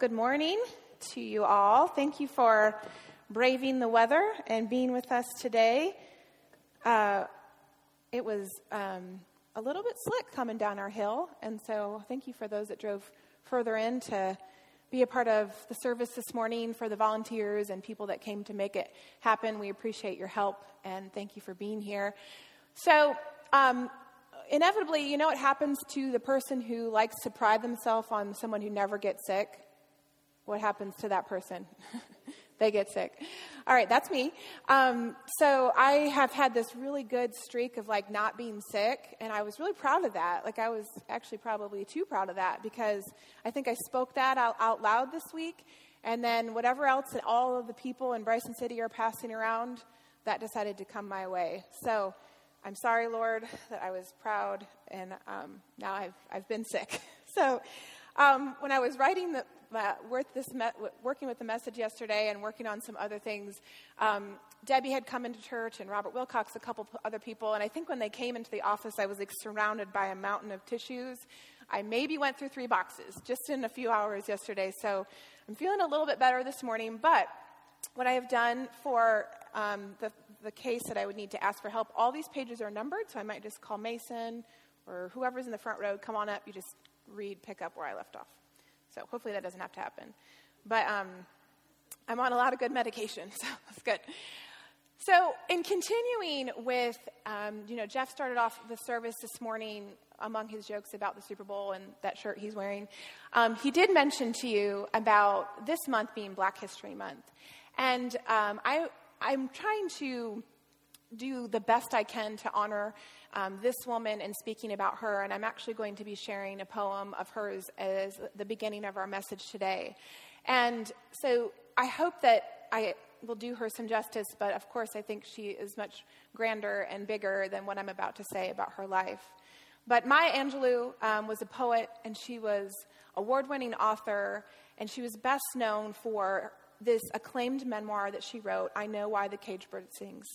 good morning to you all. Thank you for braving the weather and being with us today. Uh, it was um, a little bit slick coming down our hill, and so thank you for those that drove further in to be a part of the service this morning, for the volunteers and people that came to make it happen. We appreciate your help, and thank you for being here. So, um, inevitably, you know what happens to the person who likes to pride themselves on someone who never gets sick? What happens to that person? they get sick. All right, that's me. Um, so I have had this really good streak of like not being sick, and I was really proud of that. Like I was actually probably too proud of that because I think I spoke that out, out loud this week, and then whatever else that all of the people in Bryson City are passing around, that decided to come my way. So I'm sorry, Lord, that I was proud, and um, now I've I've been sick. so. Um, when I was writing the, uh, this me- working with the message yesterday and working on some other things, um, Debbie had come into church and Robert Wilcox, a couple other people, and I think when they came into the office, I was like surrounded by a mountain of tissues. I maybe went through three boxes just in a few hours yesterday, so I'm feeling a little bit better this morning. But what I have done for um, the, the case that I would need to ask for help, all these pages are numbered, so I might just call Mason or whoever's in the front row, come on up. You just read, pick up where I left off. So hopefully that doesn't have to happen. But um, I'm on a lot of good medication, so that's good. So, in continuing with, um, you know, Jeff started off the service this morning among his jokes about the Super Bowl and that shirt he's wearing. Um, he did mention to you about this month being Black History Month. And um, I, I'm trying to do the best I can to honor um, this woman and speaking about her. And I'm actually going to be sharing a poem of hers as the beginning of our message today. And so I hope that I will do her some justice, but of course, I think she is much grander and bigger than what I'm about to say about her life. But Maya Angelou um, was a poet, and she was award winning author, and she was best known for this acclaimed memoir that she wrote, I Know Why the Caged Bird Sings.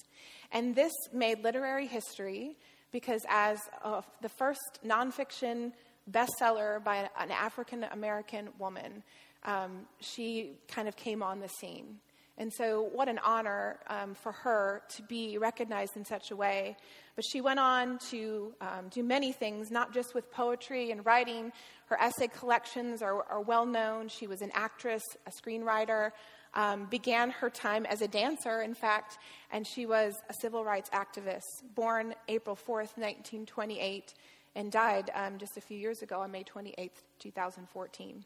And this made literary history because, as uh, the first nonfiction bestseller by an African American woman, um, she kind of came on the scene. And so, what an honor um, for her to be recognized in such a way. But she went on to um, do many things, not just with poetry and writing. Her essay collections are, are well known. She was an actress, a screenwriter, um, began her time as a dancer, in fact, and she was a civil rights activist, born April 4th, 1928, and died um, just a few years ago on May 28th, 2014.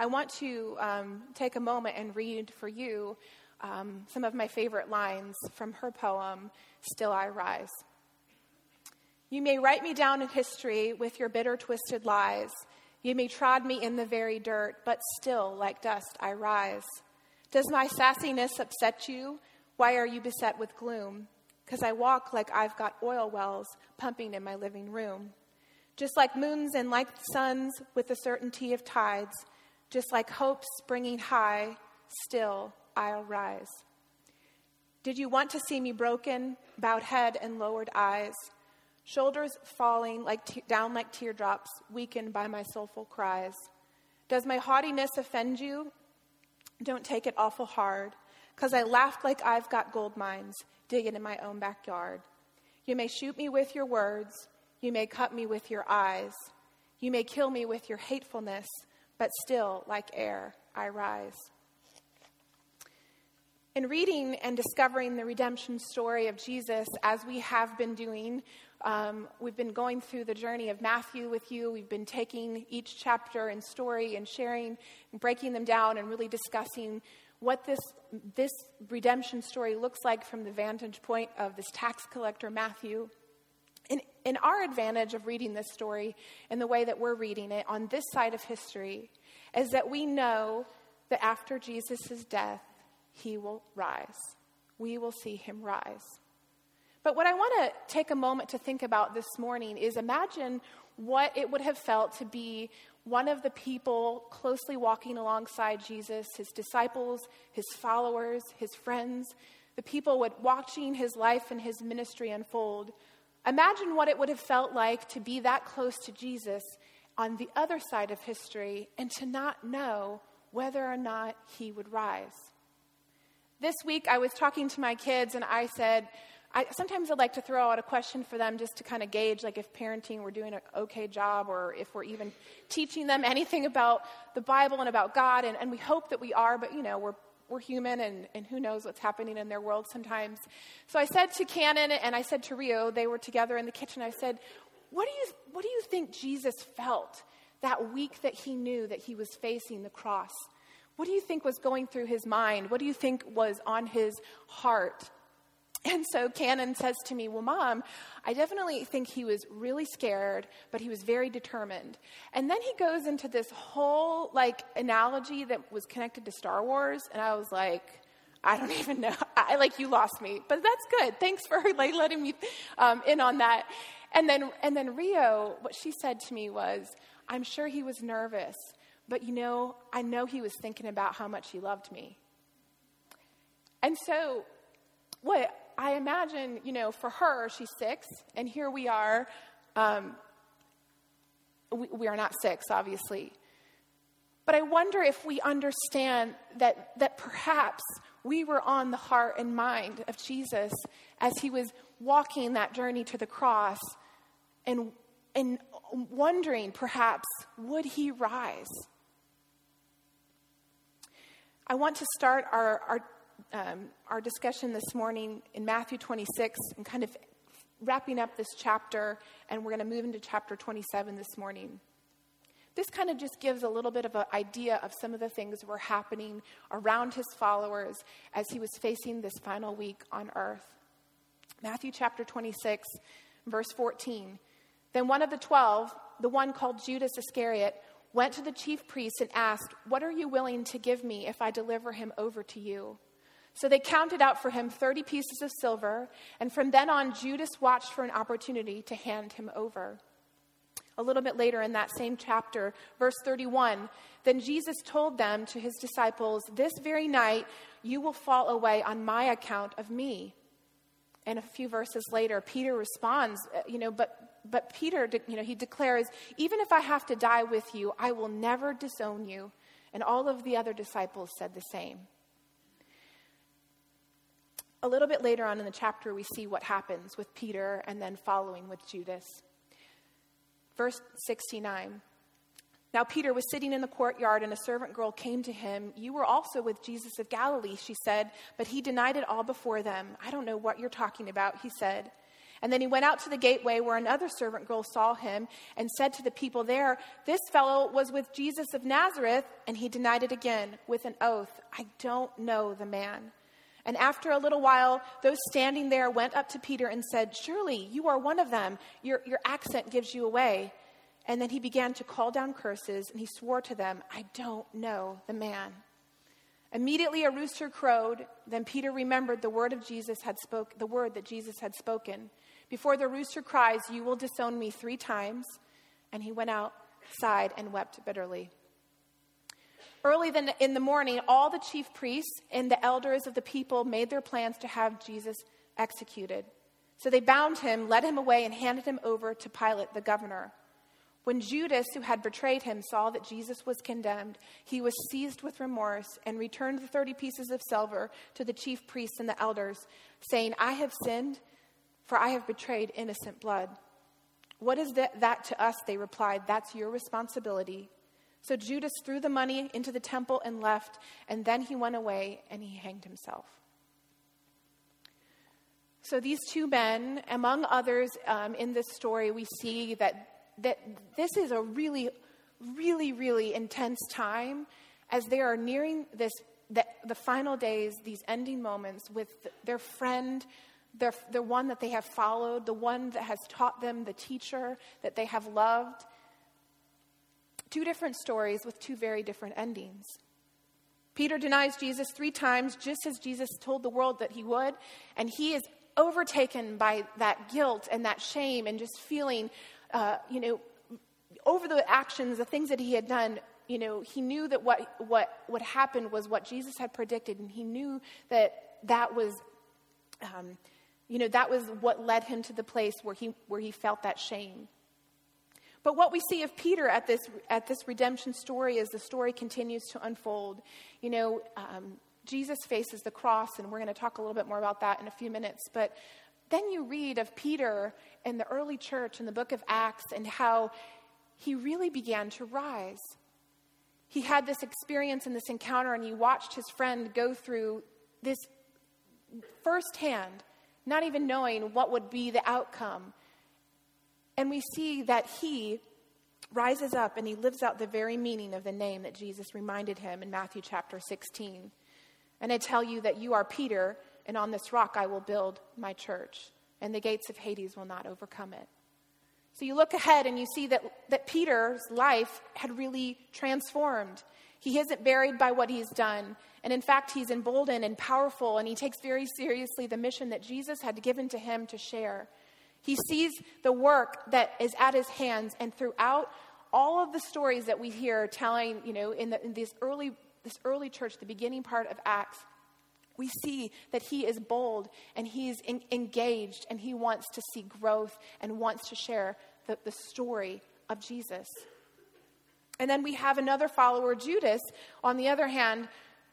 I want to um, take a moment and read for you um, some of my favorite lines from her poem, Still I Rise. You may write me down in history with your bitter, twisted lies. You may trod me in the very dirt, but still, like dust, I rise. Does my sassiness upset you? Why are you beset with gloom? Because I walk like I've got oil wells pumping in my living room. Just like moons and like suns with the certainty of tides, just like hope springing high, still I'll rise. Did you want to see me broken, bowed head and lowered eyes? shoulders falling like te- down like teardrops, weakened by my soulful cries. Does my haughtiness offend you? Don't take it awful hard, because I laughed like I've got gold mines digging in my own backyard. You may shoot me with your words, you may cut me with your eyes, you may kill me with your hatefulness, but still, like air, I rise. In reading and discovering the redemption story of Jesus, as we have been doing um, we've been going through the journey of Matthew with you. We've been taking each chapter and story and sharing and breaking them down and really discussing what this, this redemption story looks like from the vantage point of this tax collector, Matthew. And our advantage of reading this story and the way that we're reading it on this side of history is that we know that after Jesus' death, he will rise. We will see him rise. But what I want to take a moment to think about this morning is imagine what it would have felt to be one of the people closely walking alongside Jesus, his disciples, his followers, his friends, the people watching his life and his ministry unfold. Imagine what it would have felt like to be that close to Jesus on the other side of history and to not know whether or not he would rise. This week, I was talking to my kids and I said, I, sometimes I'd like to throw out a question for them just to kind of gauge, like if parenting we're doing an okay job or if we're even teaching them anything about the Bible and about God. And, and we hope that we are, but you know, we're, we're human and, and who knows what's happening in their world sometimes. So I said to Cannon and I said to Rio, they were together in the kitchen, I said, what do you, what do you think Jesus felt that week that he knew that he was facing the cross? What do you think was going through his mind? What do you think was on his heart? And so Cannon says to me, Well, mom, I definitely think he was really scared, but he was very determined. And then he goes into this whole like analogy that was connected to Star Wars. And I was like, I don't even know. I like you lost me, but that's good. Thanks for like letting me um, in on that. And then, and then Rio, what she said to me was, I'm sure he was nervous, but you know, I know he was thinking about how much he loved me. And so, what I imagine, you know, for her, she's six, and here we are. Um, we, we are not six, obviously. But I wonder if we understand that, that perhaps we were on the heart and mind of Jesus as he was walking that journey to the cross and, and wondering perhaps, would he rise? I want to start our, our um, our discussion this morning in Matthew 26 and kind of wrapping up this chapter, and we're going to move into chapter 27 this morning. This kind of just gives a little bit of an idea of some of the things that were happening around his followers as he was facing this final week on earth. Matthew chapter 26, verse 14. Then one of the twelve, the one called Judas Iscariot, went to the chief priests and asked, What are you willing to give me if I deliver him over to you? So they counted out for him 30 pieces of silver, and from then on, Judas watched for an opportunity to hand him over. A little bit later in that same chapter, verse 31, then Jesus told them to his disciples, This very night you will fall away on my account of me. And a few verses later, Peter responds, uh, you know, but, but Peter, you know, he declares, Even if I have to die with you, I will never disown you. And all of the other disciples said the same. A little bit later on in the chapter, we see what happens with Peter and then following with Judas. Verse 69. Now, Peter was sitting in the courtyard, and a servant girl came to him. You were also with Jesus of Galilee, she said, but he denied it all before them. I don't know what you're talking about, he said. And then he went out to the gateway where another servant girl saw him and said to the people there, This fellow was with Jesus of Nazareth. And he denied it again with an oath I don't know the man. And after a little while, those standing there went up to Peter and said, Surely you are one of them. Your, your accent gives you away. And then he began to call down curses, and he swore to them, I don't know the man. Immediately a rooster crowed. Then Peter remembered the word of Jesus had spoke, the word that Jesus had spoken. Before the rooster cries, you will disown me three times. And he went outside and wept bitterly. Early in the morning, all the chief priests and the elders of the people made their plans to have Jesus executed. So they bound him, led him away, and handed him over to Pilate, the governor. When Judas, who had betrayed him, saw that Jesus was condemned, he was seized with remorse and returned the 30 pieces of silver to the chief priests and the elders, saying, I have sinned, for I have betrayed innocent blood. What is that, that to us? They replied, That's your responsibility. So Judas threw the money into the temple and left, and then he went away and he hanged himself. So these two men, among others um, in this story, we see that, that this is a really, really, really intense time as they are nearing this, the, the final days, these ending moments with their friend, their, the one that they have followed, the one that has taught them, the teacher that they have loved. Two different stories with two very different endings. Peter denies Jesus three times, just as Jesus told the world that he would, and he is overtaken by that guilt and that shame and just feeling, uh, you know, over the actions, the things that he had done. You know, he knew that what, what, what happened was what Jesus had predicted, and he knew that that was, um, you know, that was what led him to the place where he, where he felt that shame. But what we see of Peter at this, at this redemption story as the story continues to unfold, you know, um, Jesus faces the cross, and we're going to talk a little bit more about that in a few minutes. But then you read of Peter in the early church in the book of Acts and how he really began to rise. He had this experience and this encounter, and he watched his friend go through this firsthand, not even knowing what would be the outcome. And we see that he rises up and he lives out the very meaning of the name that Jesus reminded him in Matthew chapter 16. And I tell you that you are Peter, and on this rock I will build my church, and the gates of Hades will not overcome it. So you look ahead and you see that, that Peter's life had really transformed. He isn't buried by what he's done. And in fact, he's emboldened and powerful, and he takes very seriously the mission that Jesus had given to him to share. He sees the work that is at his hands, and throughout all of the stories that we hear telling, you know, in, the, in this, early, this early church, the beginning part of Acts, we see that he is bold and he's in, engaged and he wants to see growth and wants to share the, the story of Jesus. And then we have another follower, Judas, on the other hand,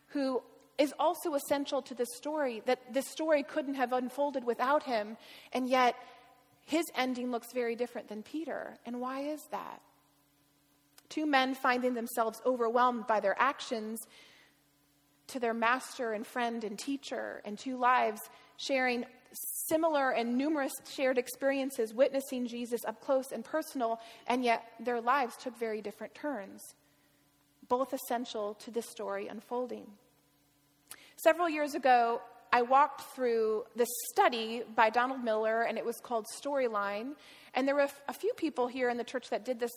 who is also essential to this story, that this story couldn't have unfolded without him, and yet his ending looks very different than Peter. And why is that? Two men finding themselves overwhelmed by their actions to their master and friend and teacher, and two lives sharing similar and numerous shared experiences, witnessing Jesus up close and personal, and yet their lives took very different turns, both essential to this story unfolding. Several years ago, I walked through this study by Donald Miller, and it was called Storyline. And there were a few people here in the church that did this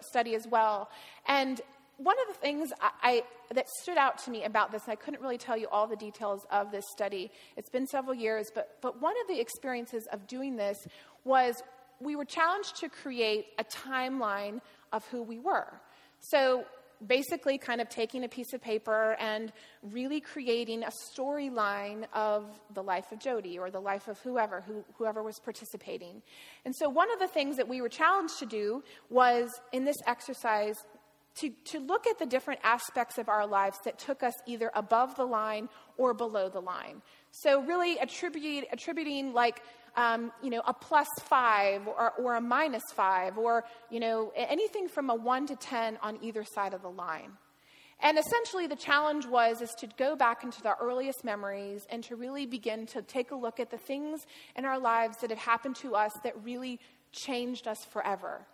study as well. And one of the things I, I, that stood out to me about this, and I couldn't really tell you all the details of this study, it's been several years, but, but one of the experiences of doing this was we were challenged to create a timeline of who we were. So basically, kind of taking a piece of paper and really creating a storyline of the life of Jody or the life of whoever, who, whoever was participating. And so, one of the things that we were challenged to do was in this exercise to, to look at the different aspects of our lives that took us either above the line or below the line. So, really attribute, attributing like, um, you know, a plus five or, or a minus five or, you know, anything from a one to 10 on either side of the line. And essentially, the challenge was is to go back into the earliest memories and to really begin to take a look at the things in our lives that have happened to us that really changed us forever.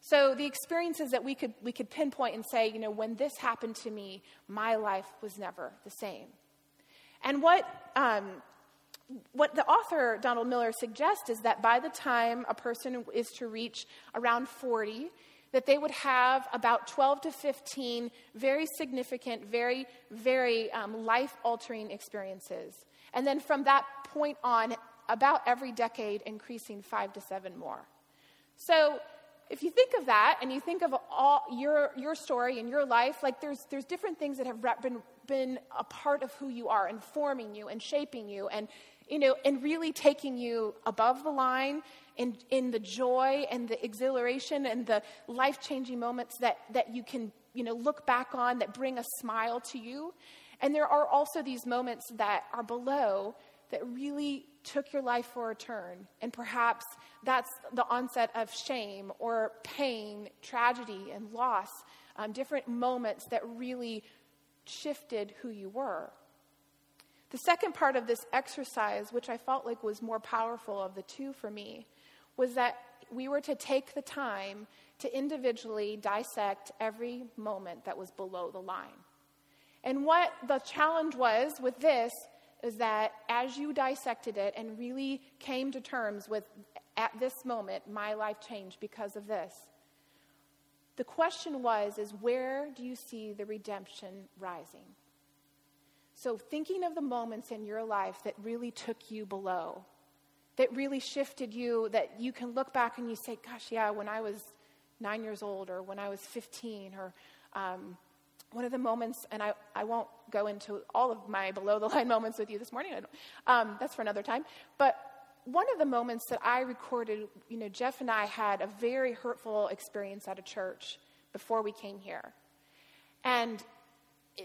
So the experiences that we could, we could pinpoint and say, you know, when this happened to me, my life was never the same. And what, um, what the author, Donald Miller, suggests is that by the time a person is to reach around 40, that they would have about 12 to 15 very significant, very, very um, life altering experiences. And then from that point on, about every decade, increasing five to seven more. So if you think of that and you think of all your, your story and your life, like there's, there's different things that have been, been a part of who you are and forming you and shaping you and, you know, and really taking you above the line in, in the joy and the exhilaration and the life changing moments that, that you can, you know, look back on that bring a smile to you. And there are also these moments that are below that really took your life for a turn. And perhaps that's the onset of shame or pain, tragedy, and loss, um, different moments that really shifted who you were. The second part of this exercise, which I felt like was more powerful of the two for me, was that we were to take the time to individually dissect every moment that was below the line. And what the challenge was with this is that as you dissected it and really came to terms with, at this moment, my life changed because of this, the question was, is where do you see the redemption rising? So, thinking of the moments in your life that really took you below, that really shifted you, that you can look back and you say, gosh, yeah, when I was nine years old, or when I was 15, or um, one of the moments, and I, I won't go into all of my below the line moments with you this morning, um, that's for another time, but one of the moments that I recorded, you know, Jeff and I had a very hurtful experience at a church before we came here. And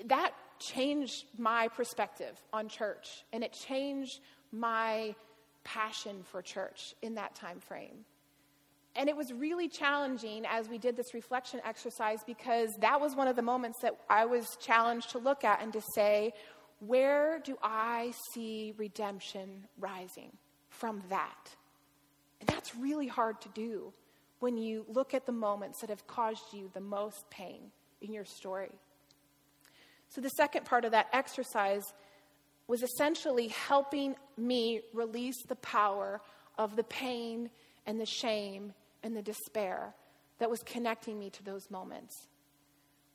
that changed my perspective on church, and it changed my passion for church in that time frame. And it was really challenging as we did this reflection exercise because that was one of the moments that I was challenged to look at and to say, where do I see redemption rising from that? And that's really hard to do when you look at the moments that have caused you the most pain in your story. So, the second part of that exercise was essentially helping me release the power of the pain and the shame and the despair that was connecting me to those moments.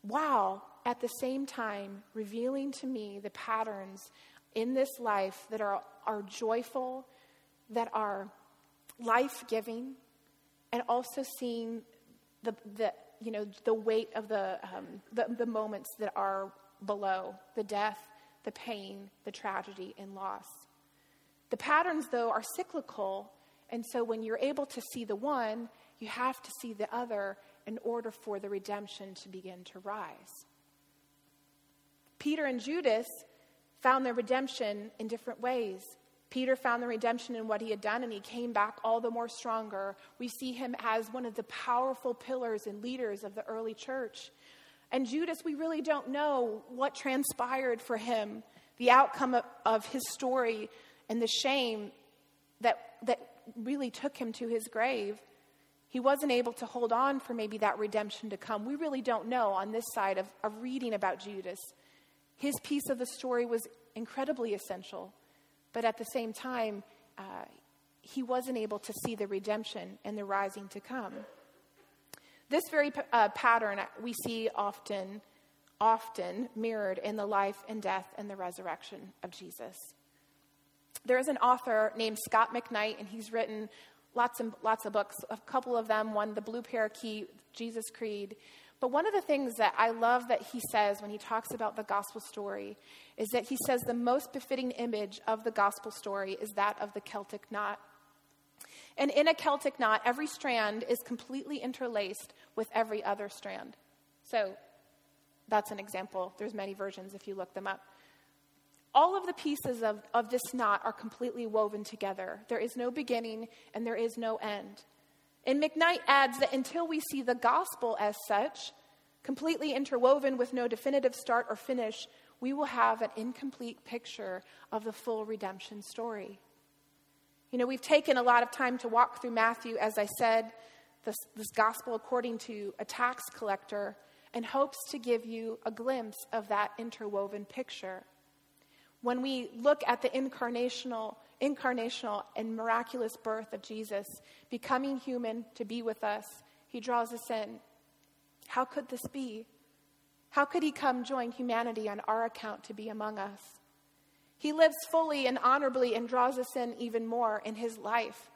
While at the same time revealing to me the patterns in this life that are, are joyful, that are life giving, and also seeing the, the, you know, the weight of the, um, the, the moments that are below the death, the pain, the tragedy, and loss. The patterns, though, are cyclical, and so when you're able to see the one, you have to see the other in order for the redemption to begin to rise. Peter and Judas found their redemption in different ways. Peter found the redemption in what he had done, and he came back all the more stronger. We see him as one of the powerful pillars and leaders of the early church. And Judas, we really don't know what transpired for him, the outcome of, of his story, and the shame that, that really took him to his grave. He wasn't able to hold on for maybe that redemption to come. We really don't know on this side of, of reading about Judas. His piece of the story was incredibly essential, but at the same time, uh, he wasn't able to see the redemption and the rising to come. This very uh, pattern we see often, often mirrored in the life and death and the resurrection of Jesus. There is an author named Scot McKnight, and he's written lots and lots of books. A couple of them, one, The Blue Parakeet, Jesus Creed. But one of the things that I love that he says when he talks about the gospel story is that he says the most befitting image of the gospel story is that of the Celtic knot. And in a Celtic knot, every strand is completely interlaced with every other strand. So that's an example. There's many versions if you look them up. All of the pieces of, of this knot are completely woven together. There is no beginning and there is no end. And McKnight adds that until we see the gospel as such, completely interwoven with no definitive start or finish, we will have an incomplete picture of the full redemption story. You know, we've taken a lot of time to walk through Matthew, as I said, this, this gospel according to a tax collector, and hopes to give you a glimpse of that interwoven picture. When we look at the incarnational, incarnational and miraculous birth of Jesus, becoming human to be with us, he draws us in. How could this be? How could he come join humanity on our account to be among us? He lives fully and honorably and draws us in even more in his life.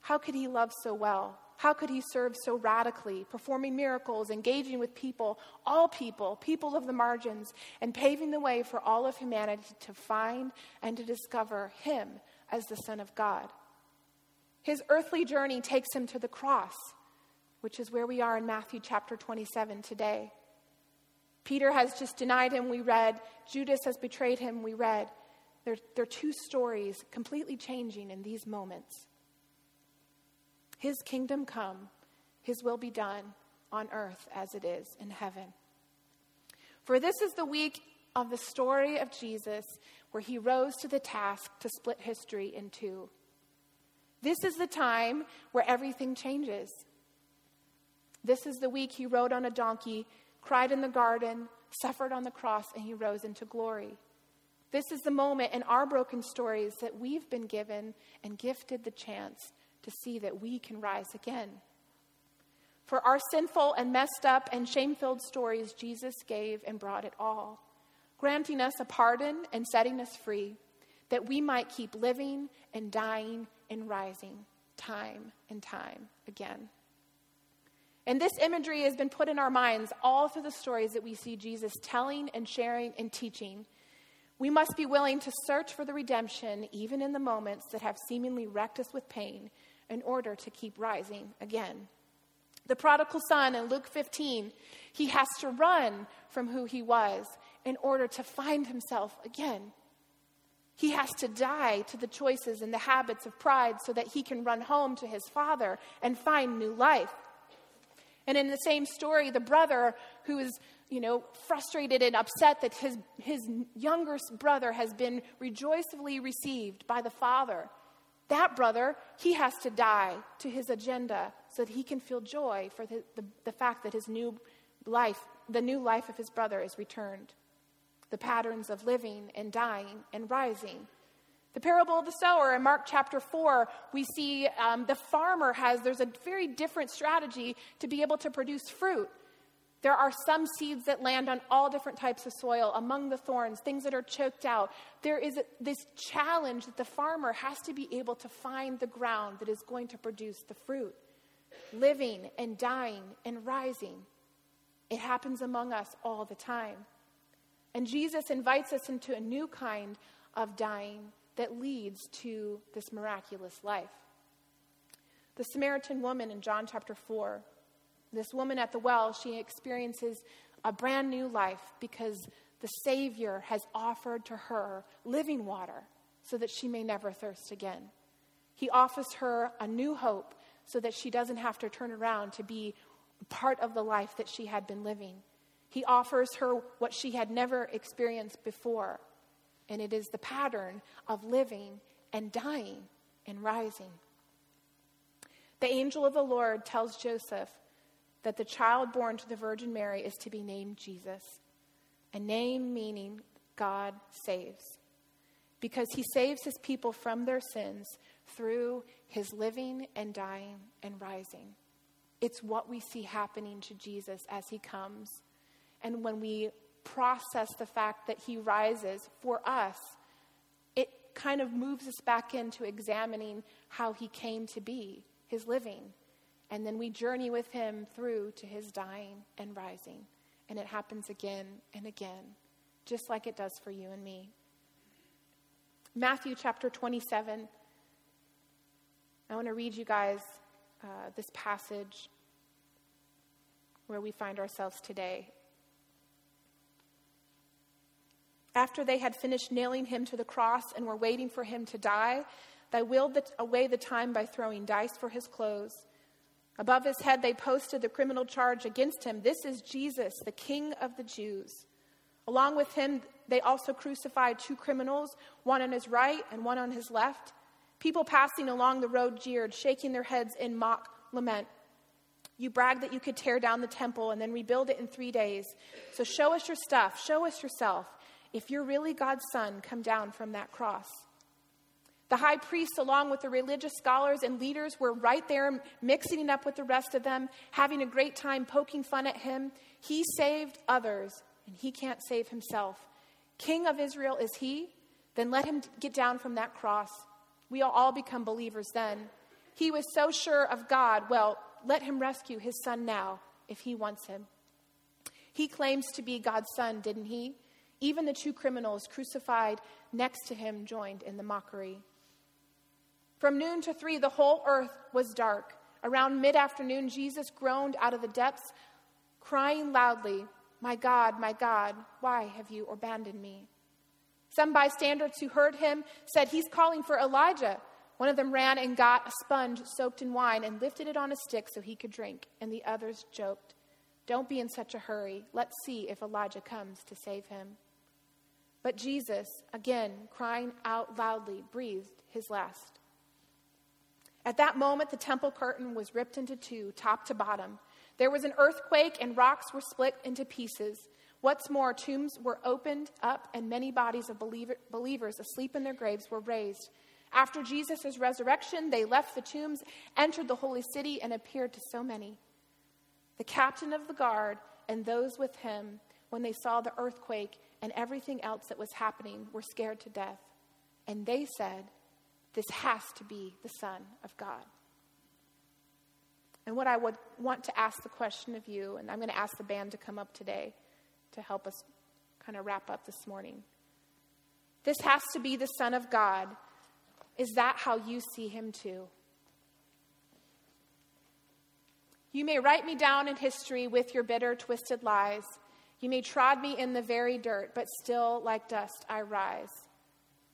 How could he love so well? How could he serve so radically, performing miracles, engaging with people, all people, people of the margins, and paving the way for all of humanity to find and to discover him as the Son of God? His earthly journey takes him to the cross, which is where we are in Matthew chapter 27 today. Peter has just denied him, we read. Judas has betrayed him, we read. There are two stories completely changing in these moments. His kingdom come, his will be done on earth as it is in heaven. For this is the week of the story of Jesus where he rose to the task to split history in two. This is the time where everything changes. This is the week he rode on a donkey, cried in the garden, suffered on the cross, and he rose into glory. This is the moment in our broken stories that we've been given and gifted the chance to see that we can rise again. For our sinful and messed up and shame filled stories, Jesus gave and brought it all, granting us a pardon and setting us free, that we might keep living and dying and rising time and time again. And this imagery has been put in our minds all through the stories that we see Jesus telling and sharing and teaching We must be willing to search for the redemption, even in the moments that have seemingly wrecked us with pain, in order to keep rising again. The prodigal son in Luke 15, he has to run from who he was in order to find himself again. He has to die to the choices and the habits of pride so that he can run home to his father and find new life. And in the same story, the brother who is, you know, frustrated and upset that his, his younger brother has been rejoicingly received by the father, that brother, he has to die to his agenda so that he can feel joy for the, the, the fact that his new life, the new life of his brother, is returned. The patterns of living and dying and rising. The parable of the sower in Mark chapter 4, we see um, the farmer has, there's a very different strategy to be able to produce fruit. There are some seeds that land on all different types of soil, among the thorns, things that are choked out. There is this challenge that the farmer has to be able to find the ground that is going to produce the fruit, living and dying and rising. It happens among us all the time. And Jesus invites us into a new kind of dying that leads to this miraculous life. The Samaritan woman in John chapter 4 this woman at the well, she experiences a brand new life because the Savior has offered to her living water so that she may never thirst again. He offers her a new hope so that she doesn't have to turn around to be part of the life that she had been living. He offers her what she had never experienced before, and it is the pattern of living and dying and rising. The angel of the Lord tells Joseph that the child born to the Virgin Mary is to be named Jesus, a name meaning God saves, because he saves his people from their sins through his living and dying and rising. It's what we see happening to Jesus as he comes. And when we process the fact that he rises for us, it kind of moves us back into examining how he came to be, his living, and then we journey with him through to his dying and rising. And it happens again and again, just like it does for you and me. Matthew chapter 27. I want to read you guys uh, this passage where we find ourselves today. After they had finished nailing him to the cross and were waiting for him to die, they willed away the time by throwing dice for his clothes. Above his head, they posted the criminal charge against him This is Jesus, the King of the Jews. Along with him, they also crucified two criminals, one on his right and one on his left. People passing along the road jeered, shaking their heads in mock lament. You bragged that you could tear down the temple and then rebuild it in three days. So show us your stuff, show us yourself. If you're really God's son, come down from that cross. The high priest, along with the religious scholars and leaders, were right there mixing it up with the rest of them, having a great time poking fun at him. He saved others, and he can't save himself. King of Israel is he? Then let him get down from that cross. We'll all become believers then. He was so sure of God. Well, let him rescue his son now if he wants him. He claims to be God's son, didn't he? Even the two criminals crucified next to him joined in the mockery. From noon to three, the whole earth was dark. Around mid afternoon, Jesus groaned out of the depths, crying loudly, My God, my God, why have you abandoned me? Some bystanders who heard him said, He's calling for Elijah. One of them ran and got a sponge soaked in wine and lifted it on a stick so he could drink. And the others joked, Don't be in such a hurry. Let's see if Elijah comes to save him. But Jesus, again crying out loudly, breathed his last. At that moment, the temple curtain was ripped into two, top to bottom. There was an earthquake, and rocks were split into pieces. What's more, tombs were opened up, and many bodies of believer, believers asleep in their graves were raised. After Jesus' resurrection, they left the tombs, entered the holy city, and appeared to so many. The captain of the guard and those with him, when they saw the earthquake and everything else that was happening, were scared to death. And they said, this has to be the Son of God. And what I would want to ask the question of you, and I'm going to ask the band to come up today to help us kind of wrap up this morning. This has to be the Son of God. Is that how you see him too? You may write me down in history with your bitter, twisted lies. You may trod me in the very dirt, but still, like dust, I rise.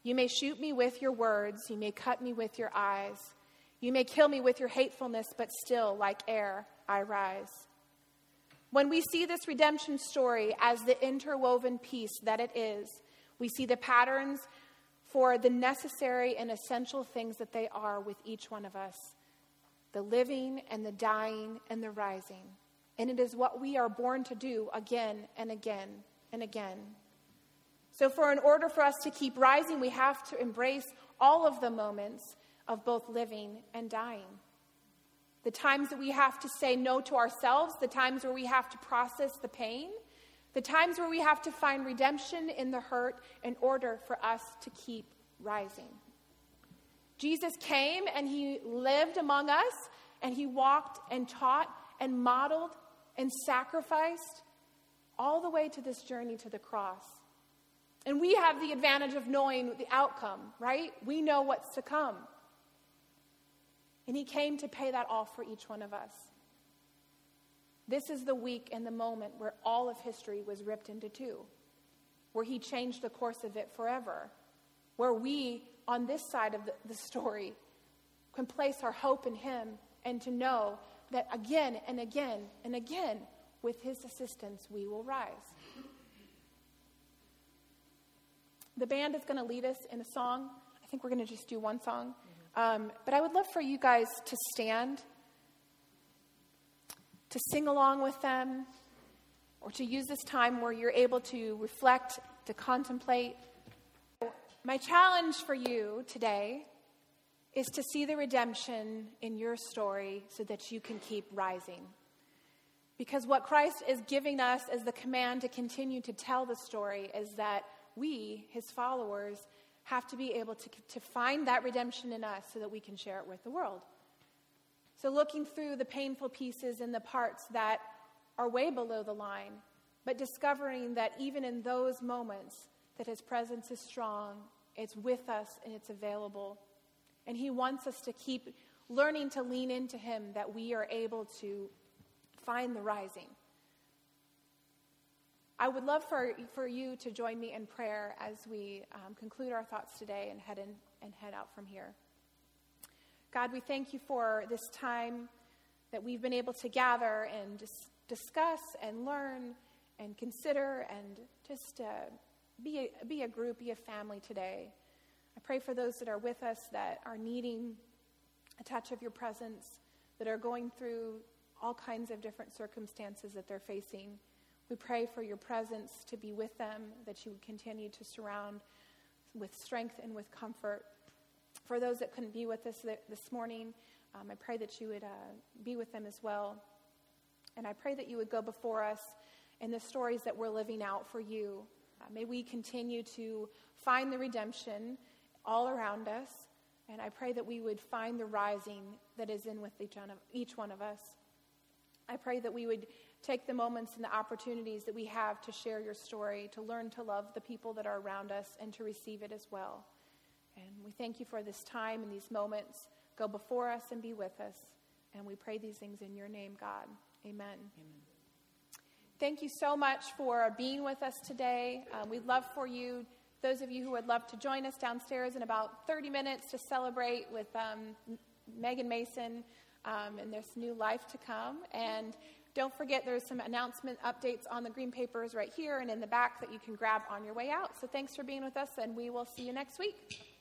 You may shoot me with your words, you may cut me with your eyes. You may kill me with your hatefulness, but still, like air, I rise. When we see this redemption story as the interwoven piece that it is, we see the patterns for the necessary and essential things that they are with each one of us the living and the dying and the rising. And it is what we are born to do again and again and again. So, for in order for us to keep rising, we have to embrace all of the moments of both living and dying. The times that we have to say no to ourselves, the times where we have to process the pain, the times where we have to find redemption in the hurt in order for us to keep rising. Jesus came and he lived among us and he walked and taught and modeled and sacrificed all the way to this journey to the cross. And we have the advantage of knowing the outcome, right? We know what's to come. And he came to pay that all for each one of us. This is the week and the moment where all of history was ripped into two, where he changed the course of it forever, where we, on this side of the, the story, can place our hope in him and to know that again and again and again, with his assistance, we will rise. The band is going to lead us in a song. I think we're going to just do one song. Um, but I would love for you guys to stand, to sing along with them, or to use this time where you're able to reflect, to contemplate. My challenge for you today is to see the redemption in your story so that you can keep rising. Because what Christ is giving us as the command to continue to tell the story is that we, his followers, have to be able to, to find that redemption in us so that we can share it with the world. So, looking through the painful pieces and the parts that are way below the line, but discovering that even in those moments, that his presence is strong, it's with us, and it's available. And he wants us to keep learning to lean into him that we are able to find the rising. I would love for, for you to join me in prayer as we um, conclude our thoughts today and head, in, and head out from here. God, we thank you for this time that we've been able to gather and dis- discuss and learn and consider and just uh, be, a, be a group, be a family today. I pray for those that are with us that are needing a touch of your presence, that are going through all kinds of different circumstances that they're facing. We pray for your presence to be with them, that you would continue to surround with strength and with comfort. For those that couldn't be with us this morning, um, I pray that you would uh, be with them as well. And I pray that you would go before us in the stories that we're living out for you. Uh, may we continue to find the redemption all around us. And I pray that we would find the rising that is in with each one of us. I pray that we would take the moments and the opportunities that we have to share your story, to learn to love the people that are around us, and to receive it as well. And we thank you for this time and these moments. Go before us and be with us. And we pray these things in your name, God. Amen. Amen. Thank you so much for being with us today. Um, we'd love for you, those of you who would love to join us downstairs in about 30 minutes to celebrate with um, Megan Mason um, and this new life to come. And don't forget, there's some announcement updates on the green papers right here and in the back that you can grab on your way out. So thanks for being with us, and we will see you next week.